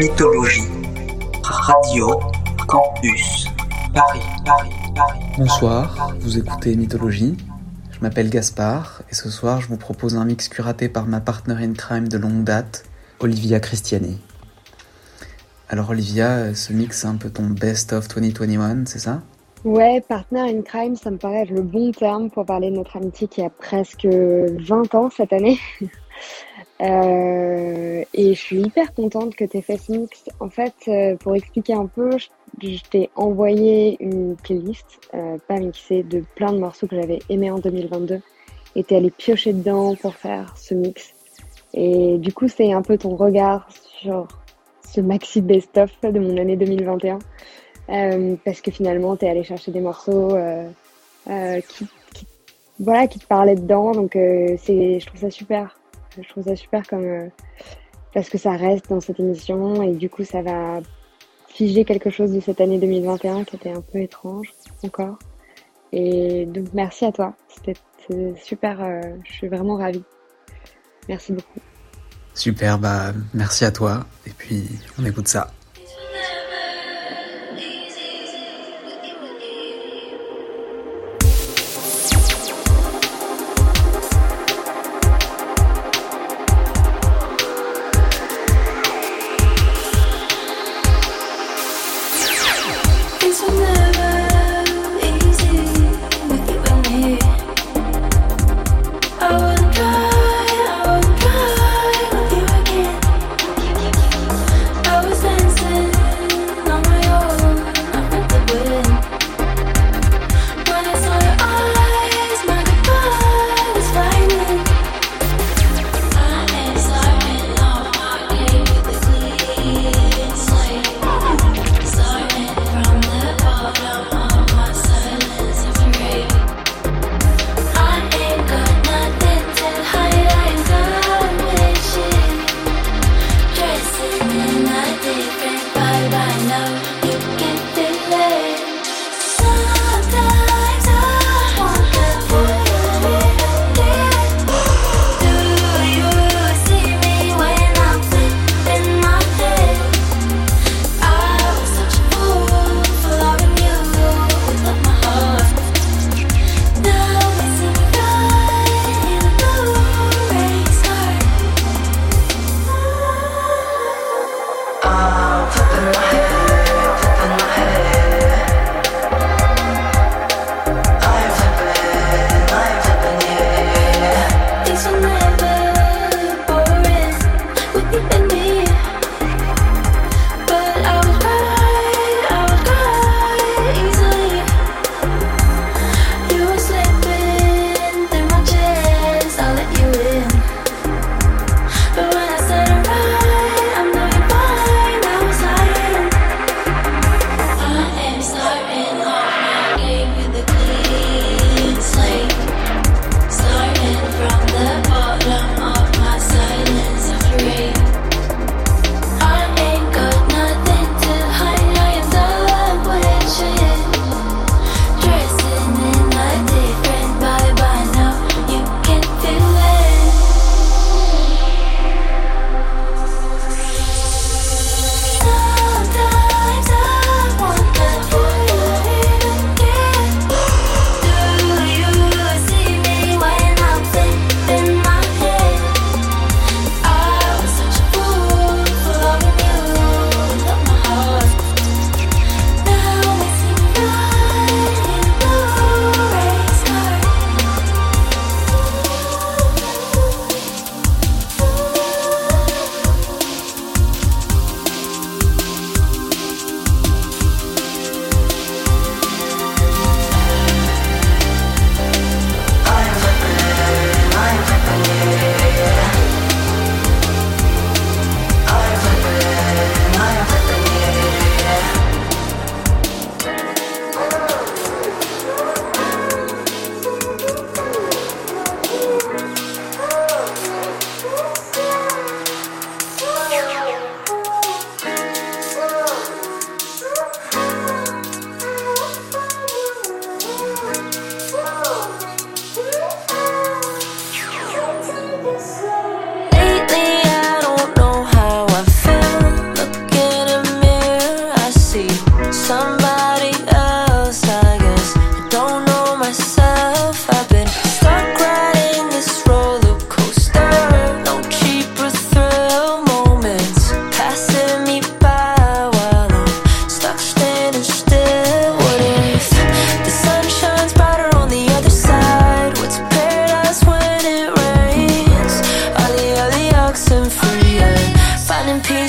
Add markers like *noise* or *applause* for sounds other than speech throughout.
Mythologie. Radio Campus. Paris, Paris, Paris. Bonsoir, vous écoutez Mythologie. Je m'appelle Gaspard et ce soir je vous propose un mix curaté par ma partner in crime de longue date, Olivia Christiani. Alors Olivia, ce mix c'est un peu ton best of 2021, c'est ça? Ouais, partner in crime, ça me paraît être le bon terme pour parler de notre amitié qui a presque 20 ans cette année. Euh, et je suis hyper contente que tu aies fait ce mix. En fait, euh, pour expliquer un peu, je, t'ai envoyé une playlist, euh, pas mixée, de plein de morceaux que j'avais aimés en 2022. Et t'es allé piocher dedans pour faire ce mix. Et du coup, c'est un peu ton regard sur ce maxi best-of de mon année 2021. Euh, parce que finalement, tu es allé chercher des morceaux euh, euh, qui, qui, voilà, qui te parlaient dedans. Donc, c'est, je trouve ça super. Je trouve ça super comme parce que ça reste dans cette émission et du coup, ça va figer quelque chose de cette année 2021 qui était un peu étrange encore. Et donc, merci à toi. C'était super. je suis vraiment ravie. Merci beaucoup. Super, bah merci à toi. Et puis, on écoute ça.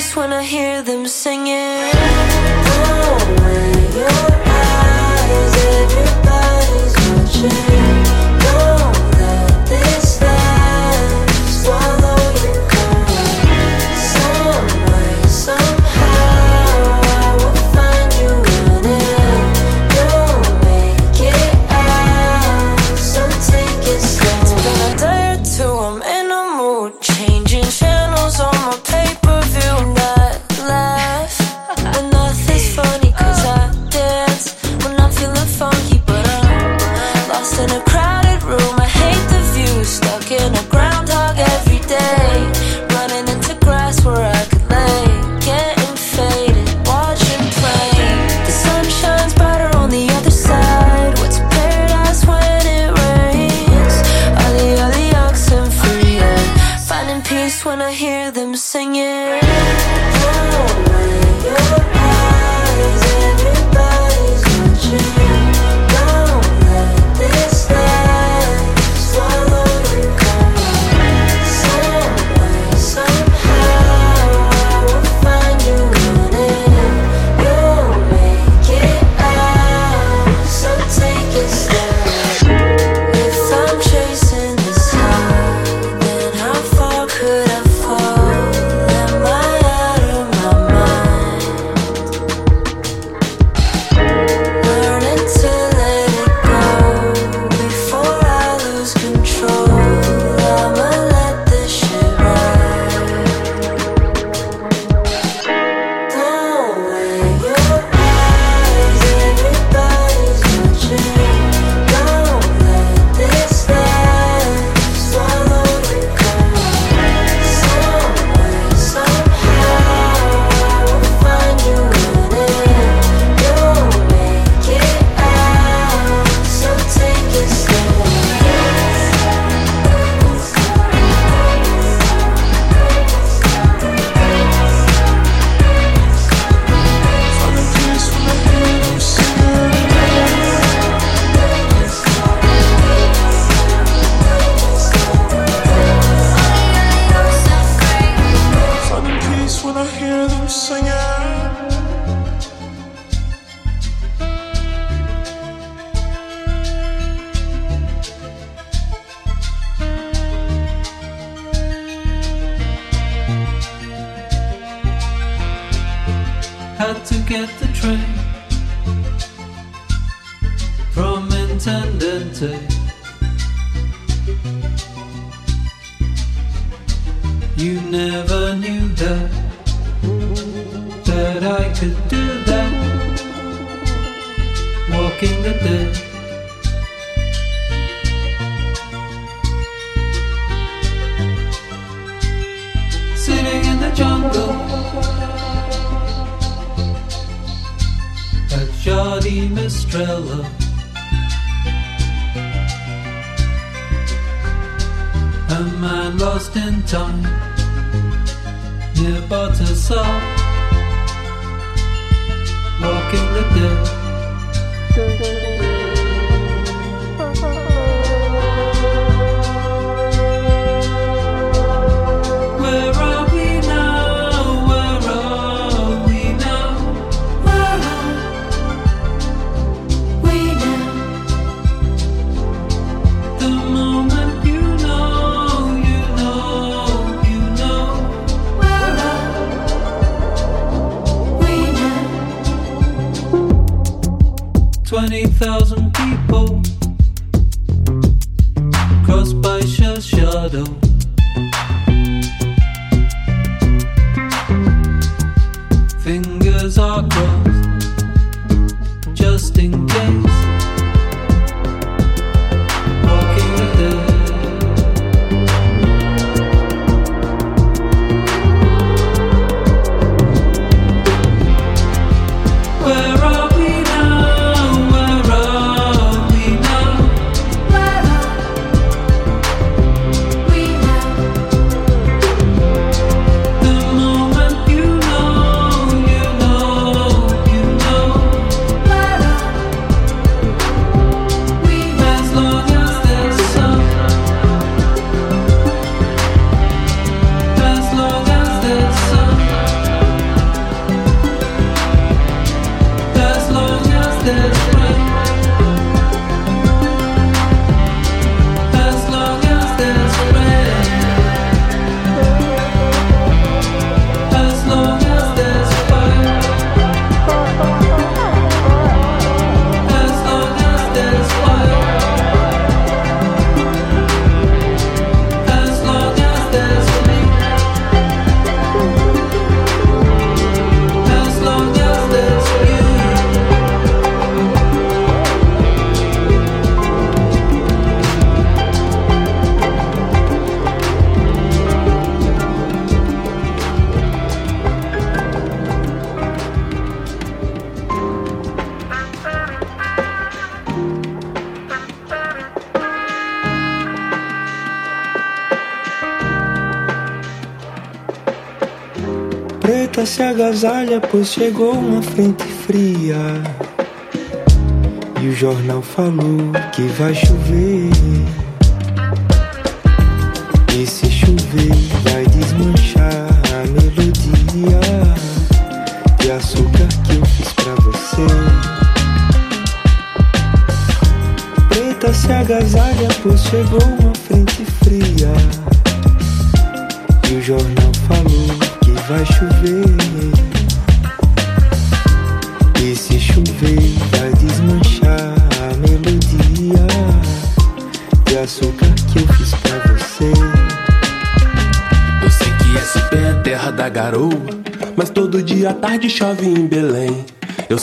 Where are we now? Where se agasalha, pois chegou uma frente fria. E o jornal falou que vai chover. E se chover, vai desmanchar a melodia de açúcar que eu fiz pra você. Preta se agasalha, pois chegou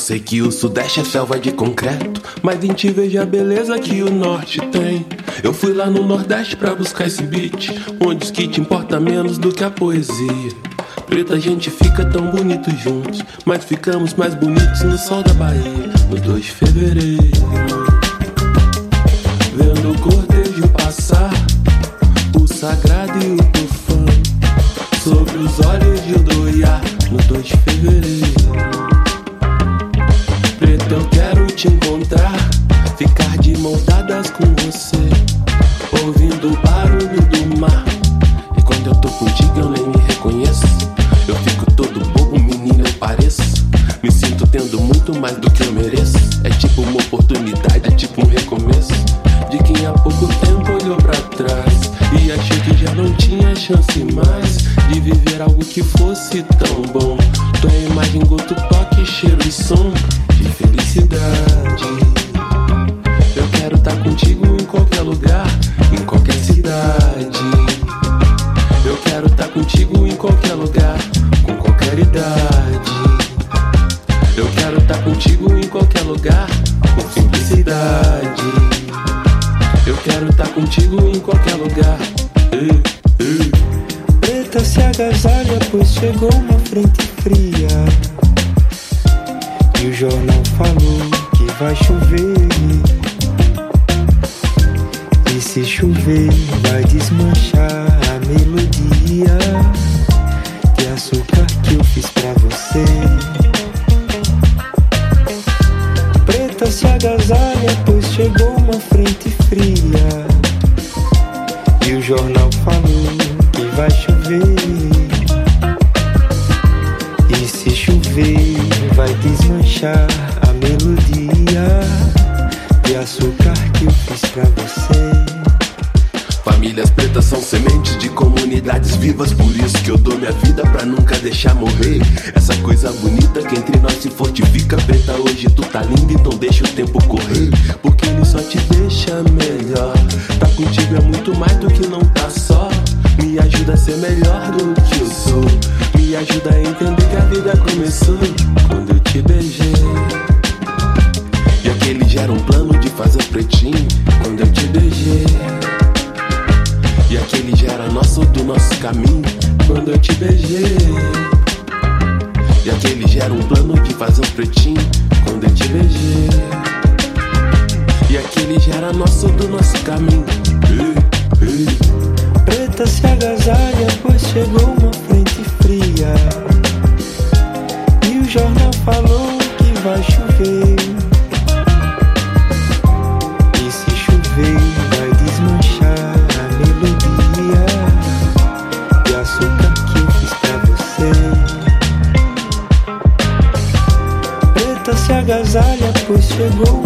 sei que o sudeste é selva de concreto, mas em ti vejo a beleza que o norte tem. Eu fui lá no nordeste pra buscar esse beat, onde o skit importa menos do que a poesia. Preta, a gente fica tão bonito juntos, mas ficamos mais bonitos no sol da Bahia, no 2 de fevereiro. Eu quero te encontrar, ficar de mãos dadas com você, ouvindo o barulho do mar. E quando eu tô contigo, eu nem me reconheço. Eu fico todo bobo, menino, eu pareço. Me sinto tendo muito mais do que eu mereço. É tipo uma oportunidade, é tipo um recomeço. De quem há pouco tempo olhou pra trás e achou que já não tinha chance mais de viver algo que fosse tão bom. Tua imagem, gosto, toque, cheiro e som chegou uma frente Contigo é muito mais do que não tá só. Me ajuda a ser melhor do que eu sou. Me ajuda a entender que a vida começou quando eu te beijei. E aquele já era um plano de fazer pretinho quando eu te beijei. E aquele já era nosso do nosso caminho quando eu te beijei. E aquele já era um plano de fazer pretinho quando eu te beijei. E aquele já era nosso do nosso caminho. Preta se agasalha, pois chegou uma frente fria. E o jornal falou que vai chover. E se chover, vai desmanchar a melodia de açúcar que eu fiz pra você. Preta se agasalha, pois chegou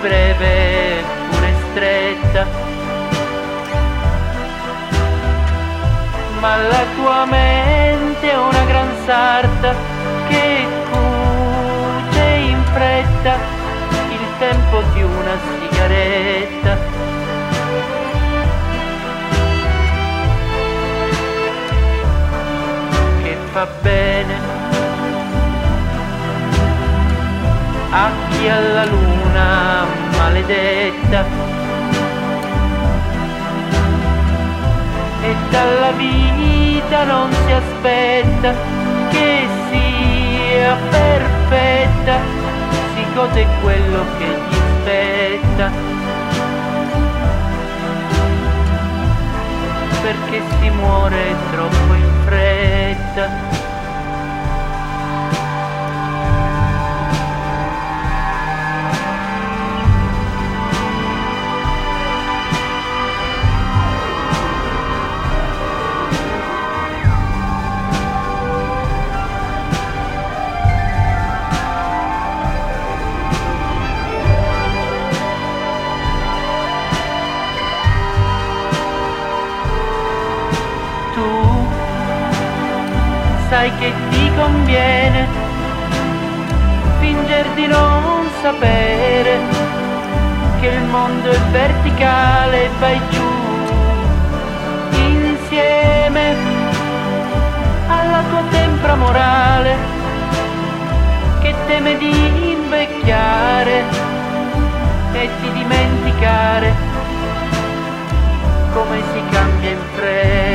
breve, pure stretta, ma la tua mente è una gran sarta che cuce in fretta il tempo di una sigaretta. Che fa bene a chi alla luna maledetta e dalla vita non si aspetta che sia perfetta, si gode quello che gli spetta. Perché si muore troppo in fretta. Sai che ti conviene finger di non sapere che il mondo è verticale e vai giù insieme alla tua tempra morale che teme di invecchiare e di dimenticare come si cambia in fretta.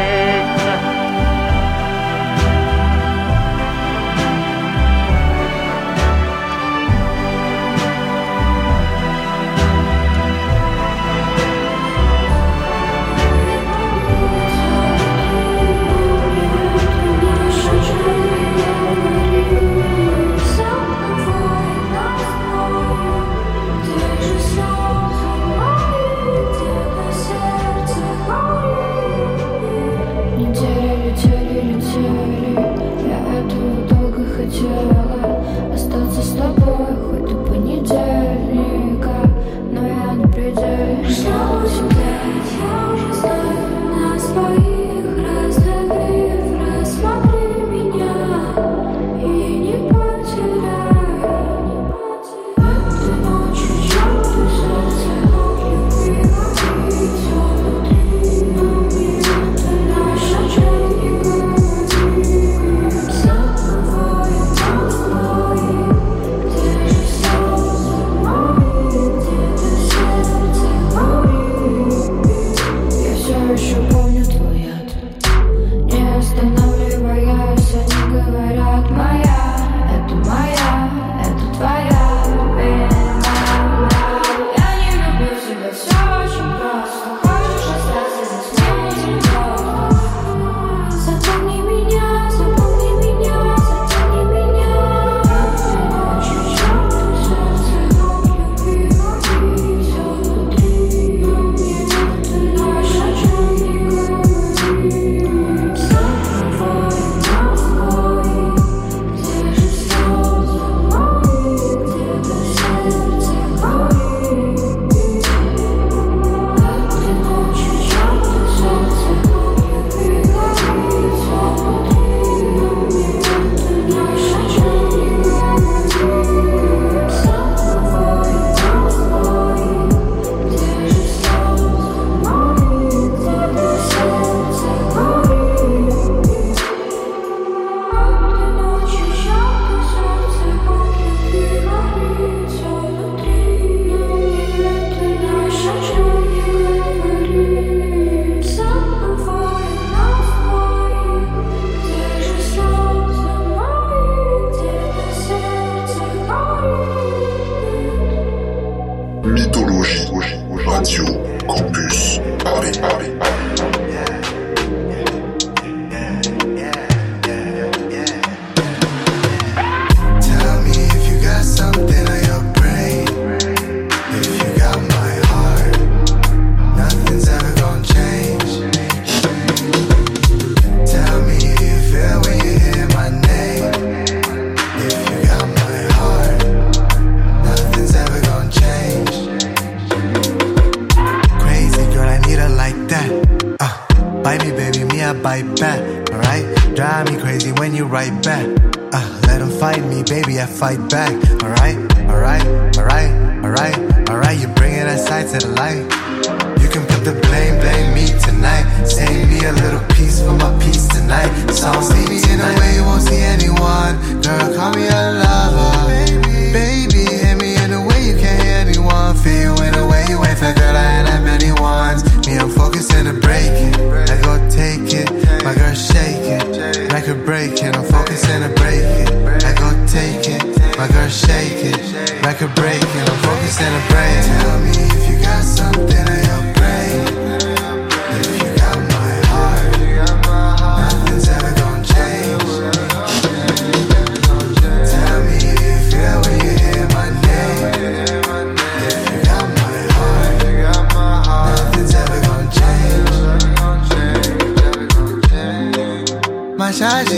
fight me, baby, I fight back. Alright, alright, alright, alright, alright. You're bringing that side to the light. You can put the blame, blame me tonight. Save me a little piece for my peace tonight. So see me in a way you won't see anyone. Girl, call me a lover. Baby, baby hit me in a way you can't hear anyone. Feel you in a way you ain't for girl, I ain't had many ones. Me, I'm focusing on breaking. I go take it, my girl shake it. Make her break it, I'm focusing on breaking like her shaking, like break breaking. I'm focused in her brain. Tell me if you got something in your brain. If you got my heart, nothing's ever gonna change. Tell me if you feel when you hear my name. If you got my heart, nothing's ever gonna change. My charge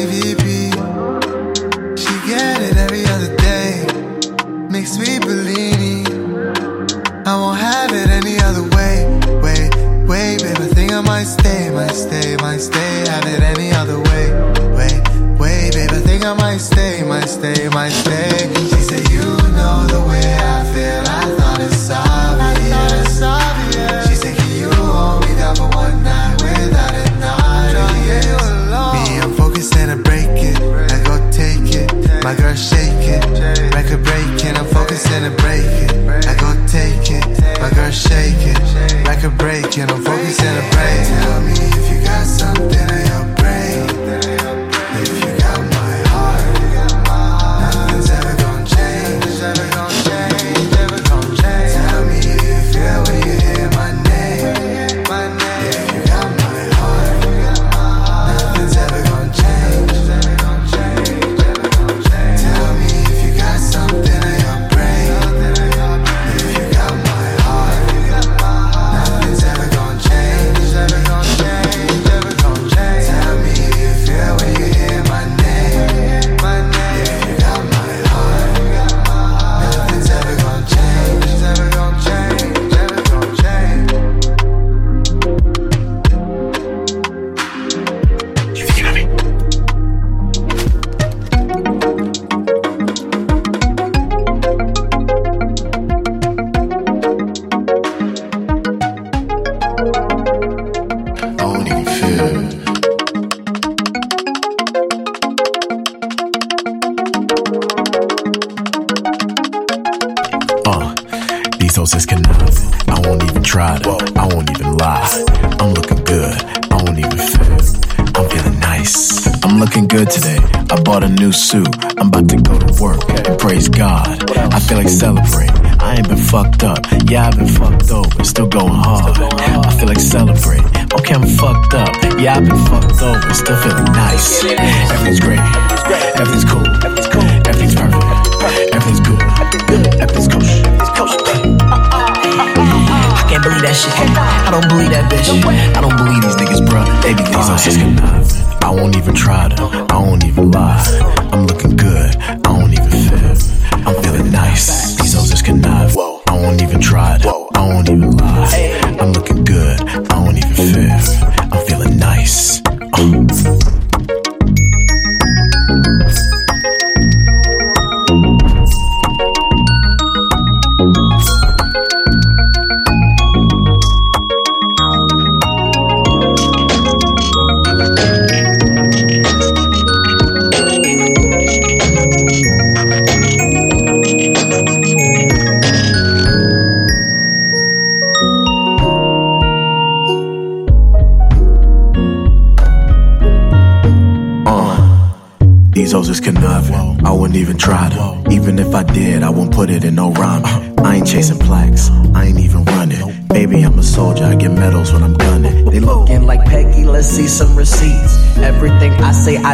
Thanks.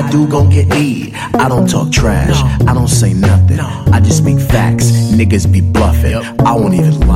I do gon' get eat. I don't talk trash. I don't say nothing. I just speak facts. Niggas be bluffing. I won't even lie.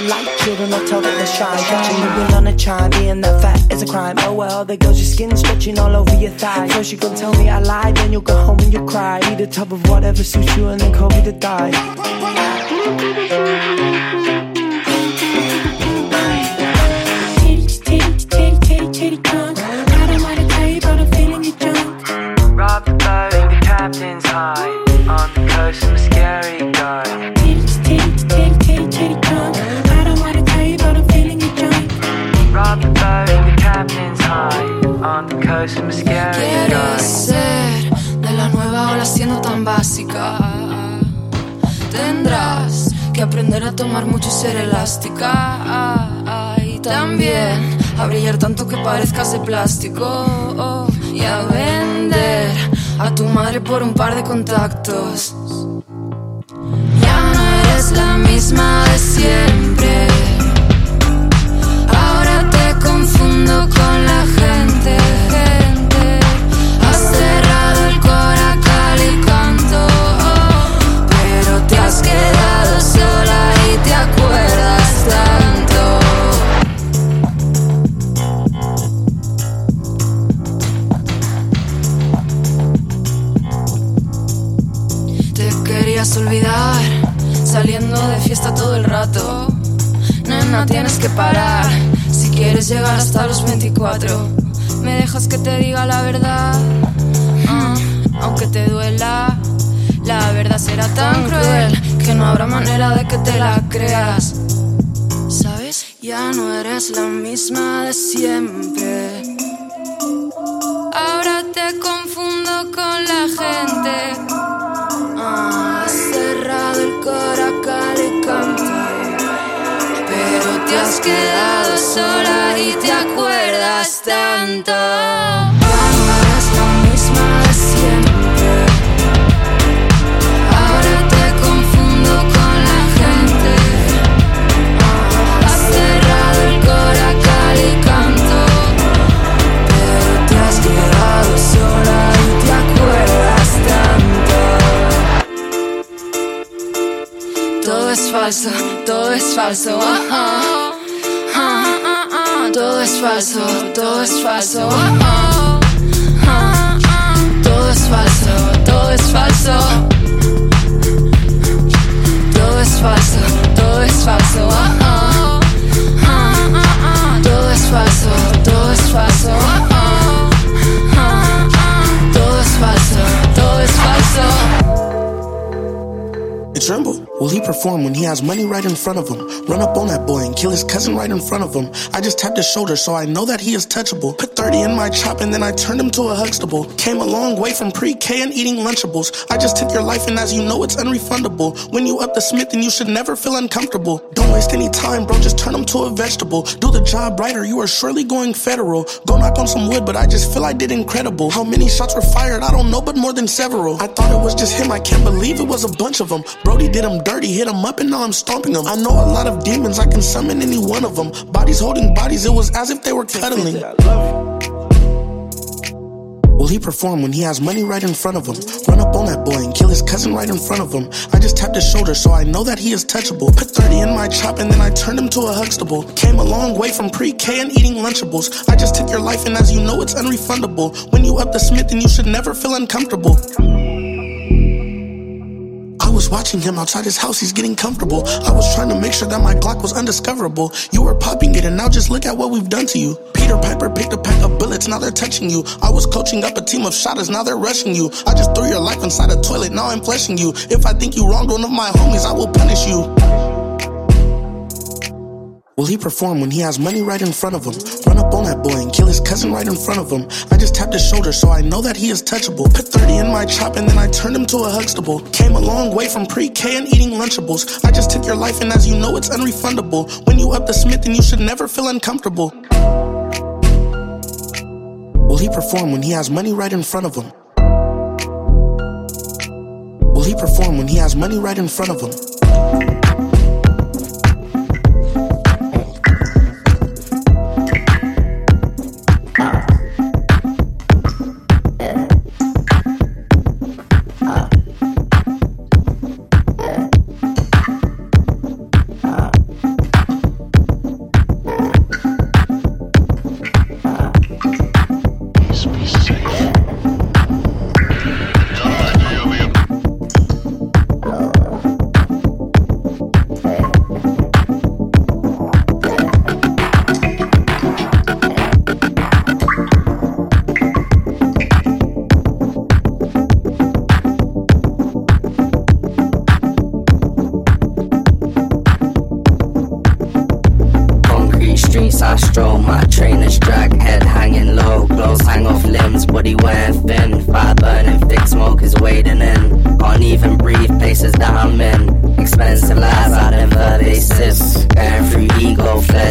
The light, children, I tell that they shine. Catching wind on a chime, being that fat is a crime. Oh well, there goes your skin stretching all over your thigh. First you gon' tell me I lied, then you'll go home and you cry. Eat a tub of whatever suits you and then call me to die. Parezcas de plástico. Y a vender a tu madre por un par de contactos. Ya no eres la misma de siempre. Nena, tienes que parar si quieres llegar hasta los 24. Me dejas que te diga la verdad, Ah, aunque te duela. La verdad será tan cruel que no habrá manera de que te la creas. ¿Sabes? Ya no eres la misma de siempre. Te has quedado sola y te acuerdas tanto. Va a estar la misma siempre. Ahora te confundo con la gente. Has cerrado el corazón y canto. Pero te has quedado sola y te acuerdas tanto. Todo es falso, todo es falso. Ah! todo es falso, todo es falso. Oh, oh, oh, todo es falso, todo es falso. Todo oh, oh, uh, uh. es falso, todo es falso. Todo es falso, todo es falso. Todo es tremble perform when he has money right in front of him? Run up on that boy and kill his cousin right in front of him. I just tapped his shoulder so I know that he is touchable. Put 30 in my chop and then I turned him to a Huxtable. Came a long way from pre-K and eating Lunchables. I just took your life and as you know it's unrefundable. When you up the Smith then you should never feel uncomfortable. Don't waste any time bro, just turn him to a vegetable. Do the job right or you are surely going federal. Go knock on some wood but I just feel I did incredible. How many shots were fired? I don't know but more than several. I thought it was just him, I can't believe it was a bunch of them. Brody did him dirty, hit him up and now I'm stomping him. I know a lot of demons, I can summon any one of them. Bodies holding bodies, it was as if they were cuddling. Will he perform when he has money right in front of him? Run up on that boy and kill his cousin right in front of him. I just tapped his shoulder so I know that he is touchable. Put 30 in my chop and then I turned him to a Huxtable. Came a long way from pre-K and eating Lunchables. I just took your life and as you know it's unrefundable. When you up the Smith then you should never feel uncomfortable. Watching him outside his house, he's getting comfortable. I was trying to make sure that my Glock was undiscoverable. You were popping it, and now just look at what we've done to you. Peter Piper picked a pack of bullets, now they're touching you. I was coaching up a team of shotters, now they're rushing you. I just threw your life inside a toilet, now I'm fleshing you. If I think you wronged one of my homies, I will punish you. Will he perform when he has money right in front of him? Run up on that boy and kill his cousin right in front of him. I just tapped his shoulder so I know that he is touchable. Put 30 in my chop and then I turned him to a Huxtable. Came a long way from pre-K and eating Lunchables. I just took your life and as you know it's unrefundable. When you up the Smith then you should never feel uncomfortable. Will he perform when he has money right in front of him? Will he perform when he has money right in front of him?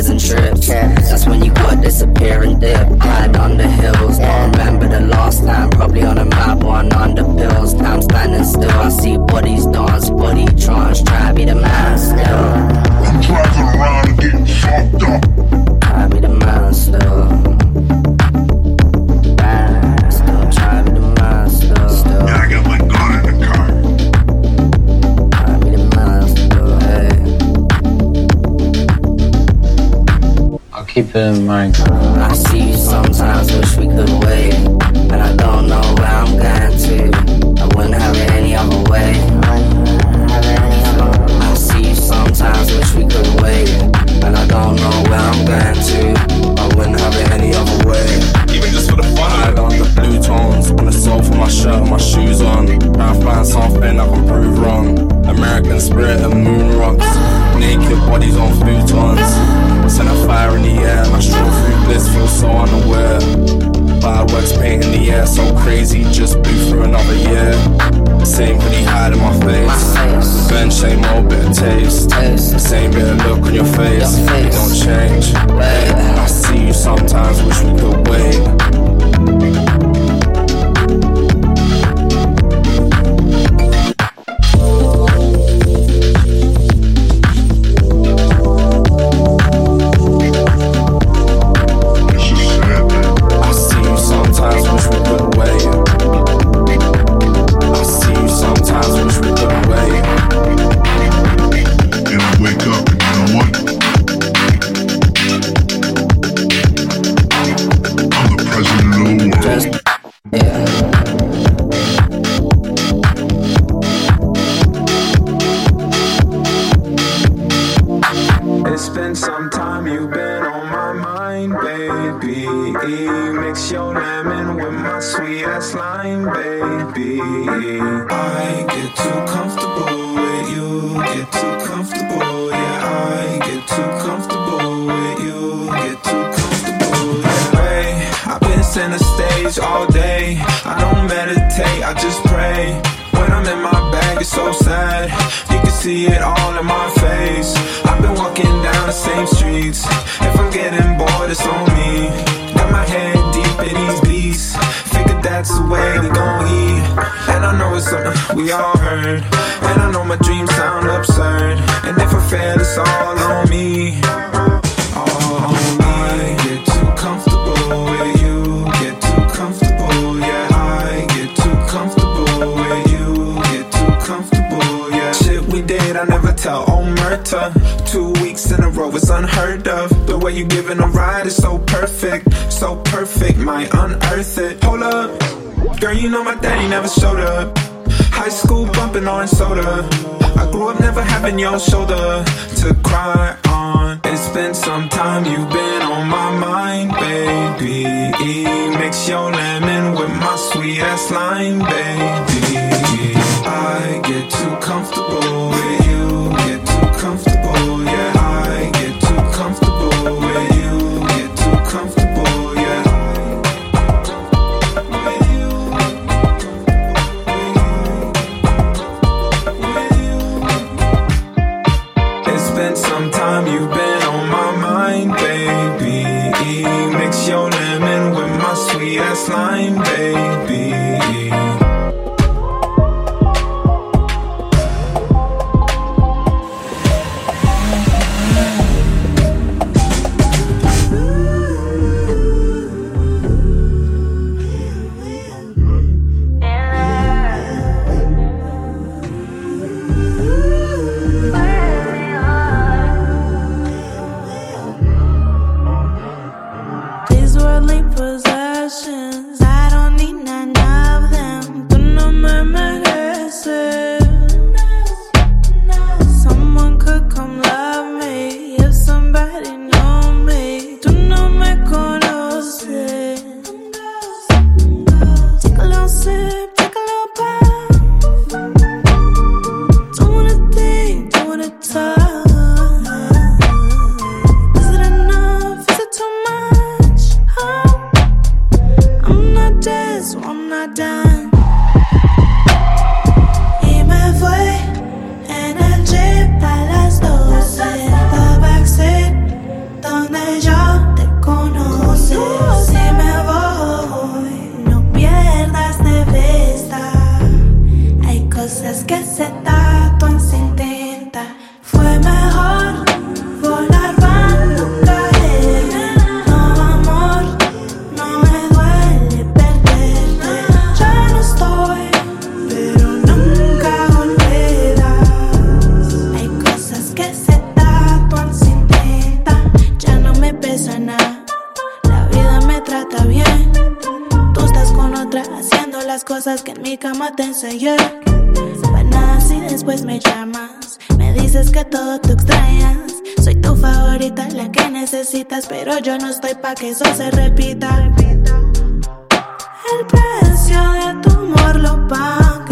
And trips. That's when you got disappear and dip. Hide under hills, don't remember the last time. Probably on a map one under pills. Time standing still, I see bodies dance, body trance, try be the man still. I'm driving around getting fucked up. I'll in mind. I see you sometimes, wish we could wait. And I don't know where I'm going to. I wouldn't have it any other way. I see you sometimes, wish we could wait. And I don't know where I'm going to. I wouldn't have it any other way. Even just for the fun I had on the blue tones On the soul for my shirt and my shoes on Trying to find something I can prove wrong American spirit and moon rocks Naked bodies on futons. Send a fire in the air and I stroll through bliss Feel so unaware. Fireworks paint in the air so crazy Just blew through another year. Same pretty hide in my face. Revenge, same old bit of taste. Same bit of look on your face. It don't change. I see you sometimes, wish we could wait you giving a ride is so perfect, so perfect, might unearth it. Hold up, girl, you know my daddy never showed up. High school bumping on soda. I grew up never having your shoulder to cry mi cama te enseñé. Panas y después me llamas. Me dices que todo tú extrañas. Soy tu favorita, la que necesitas. Pero yo no estoy pa' que eso se repita. El precio de tu amor lo pago.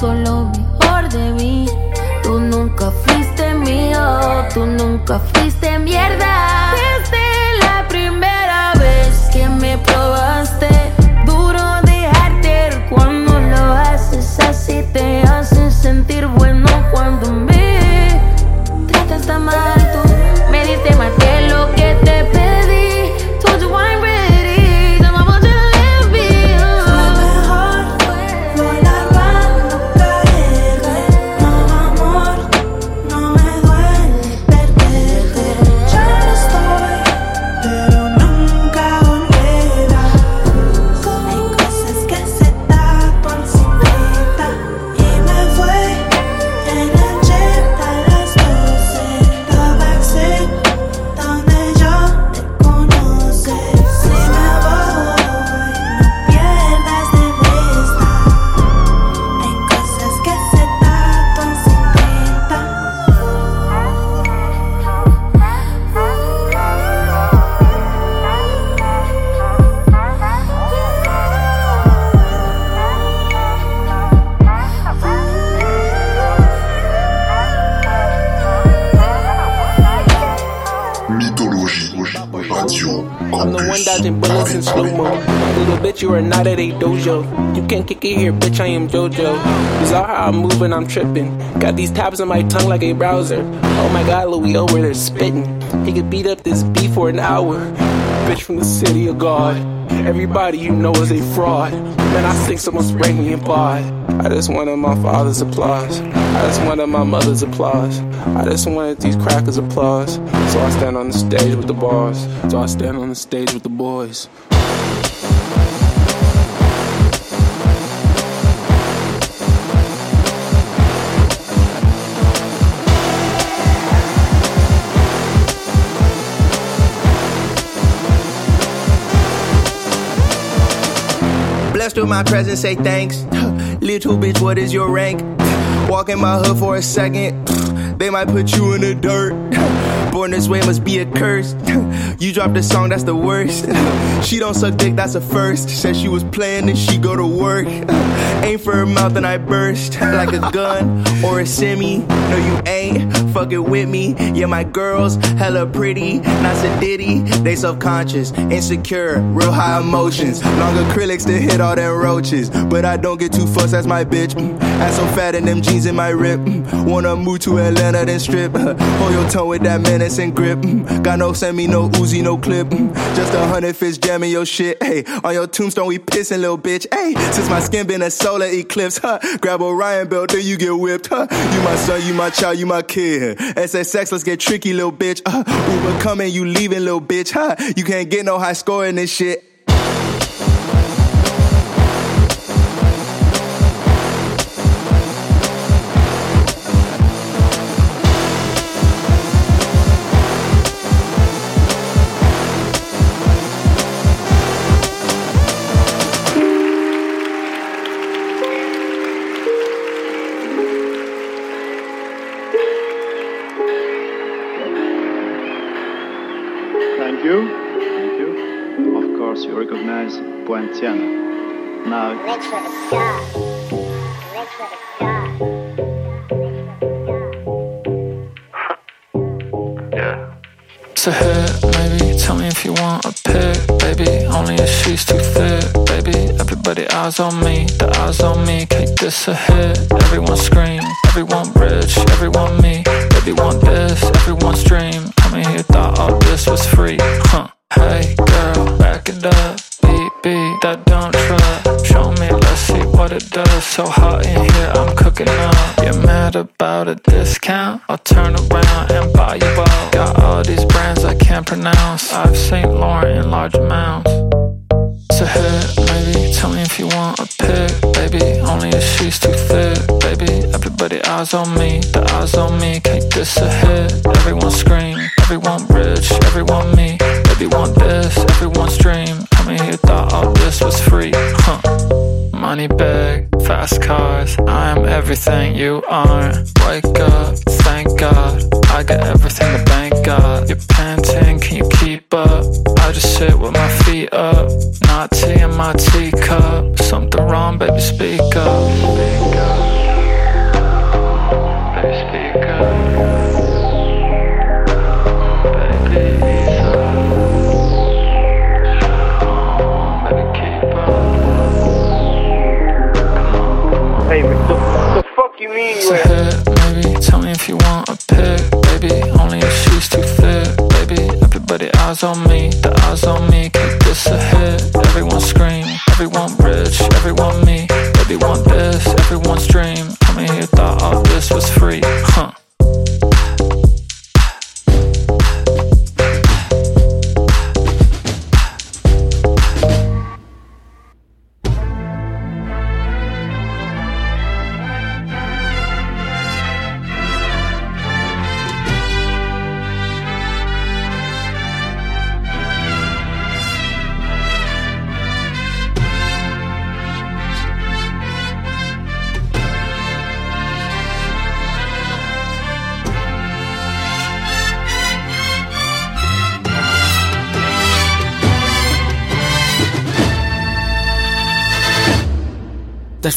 todo lo mejor de mí. Tú nunca fuiste mío, tú nunca fuiste mierda. A dojo. You can't kick it here, bitch. I am JoJo. Saw how I'm moving, I'm tripping. Got these tabs on my tongue like a browser. Oh my god, Louis O, where they're spitting. He could beat up this beef for an hour. Bitch from the city of God. Everybody you know is a fraud. Man, I think someone's breaking your pod. I just wanted my father's applause. I just wanted my mother's applause. I just wanted these crackers' applause. So I stand on the stage with the bars. So I stand on the stage with the boys. Blessed with my presence, say thanks. *laughs* Little bitch, what is your rank? *sighs* Walk in my hood for a second, they might put you in the dirt. *laughs* Born this way must be a curse. *laughs* You dropped a song, that's the worst. *laughs* She don't suck dick, that's a first. Said she was playing and she go to work. Aim for her mouth and I burst like a gun or a semi. No, you ain't fucking with me. Yeah, my girls hella pretty, not sedity. They self-conscious, insecure, real high emotions. Long acrylics to hit all them roaches. But I don't get too fussed, that's my bitch. Mm. Ass so fat and them jeans in my rip. Mm. Wanna move to Atlanta, then strip. *laughs* Hold your tongue with that menace and grip. Mm. Got no send me, no Uzi, no clip. Mm. Just a hundred fists jamming your shit. Hey, on your tombstone we pissing, little bitch. Hey, since my skin been a solar eclipse, huh? Grab Orion belt, then you get whipped, huh? You my son, you my child, you my kid. SSX, let's get tricky, little bitch. Uh, Uber coming, you leaving, little bitch, huh? You can't get no high score in this shit. Recognize Poinciana. Now, It's a hit, maybe. Tell me if you want a pic, baby. Only if she's too thick, baby. Everybody eyes on me, the eyes on me. Cake this a hit. Everyone scream, everyone rich, everyone me. Baby want this, everyone's dream. Coming here thought all this was free, huh? Hey girl, back it up, beat that don't trust. Show me, let's see what it does. So hot in here, I'm cooking up. You're mad about a discount? I'll turn around and buy you out. Got all these brands I can't pronounce. I've St. Laurent in large amounts. A hit, maybe. Tell me if you want a pic, baby. Only if she's too thick, baby. Everybody eyes on me, the eyes on me. Cake this a hit. Everyone scream, everyone rich, everyone me. Baby want this, everyone's dream. Coming here thought all this was free, huh? Money bag, fast cars. I am everything you aren't. Wake up, thank God. I got everything the bank got. You're panting, can you keep up? I just sit with my feet up. Not tea in my teacup. Something wrong, baby, speak up. Speak up. Baby, speak up. What the, the fuck you mean? Hit, maybe. Tell me if you want a pic, baby. Only if she's too thick, baby. Everybody eyes on me, the eyes on me. Keep this a hit. Everyone scream, everyone rich, everyone me. Baby want this, everyone's dream. Coming here thought all this was free, huh?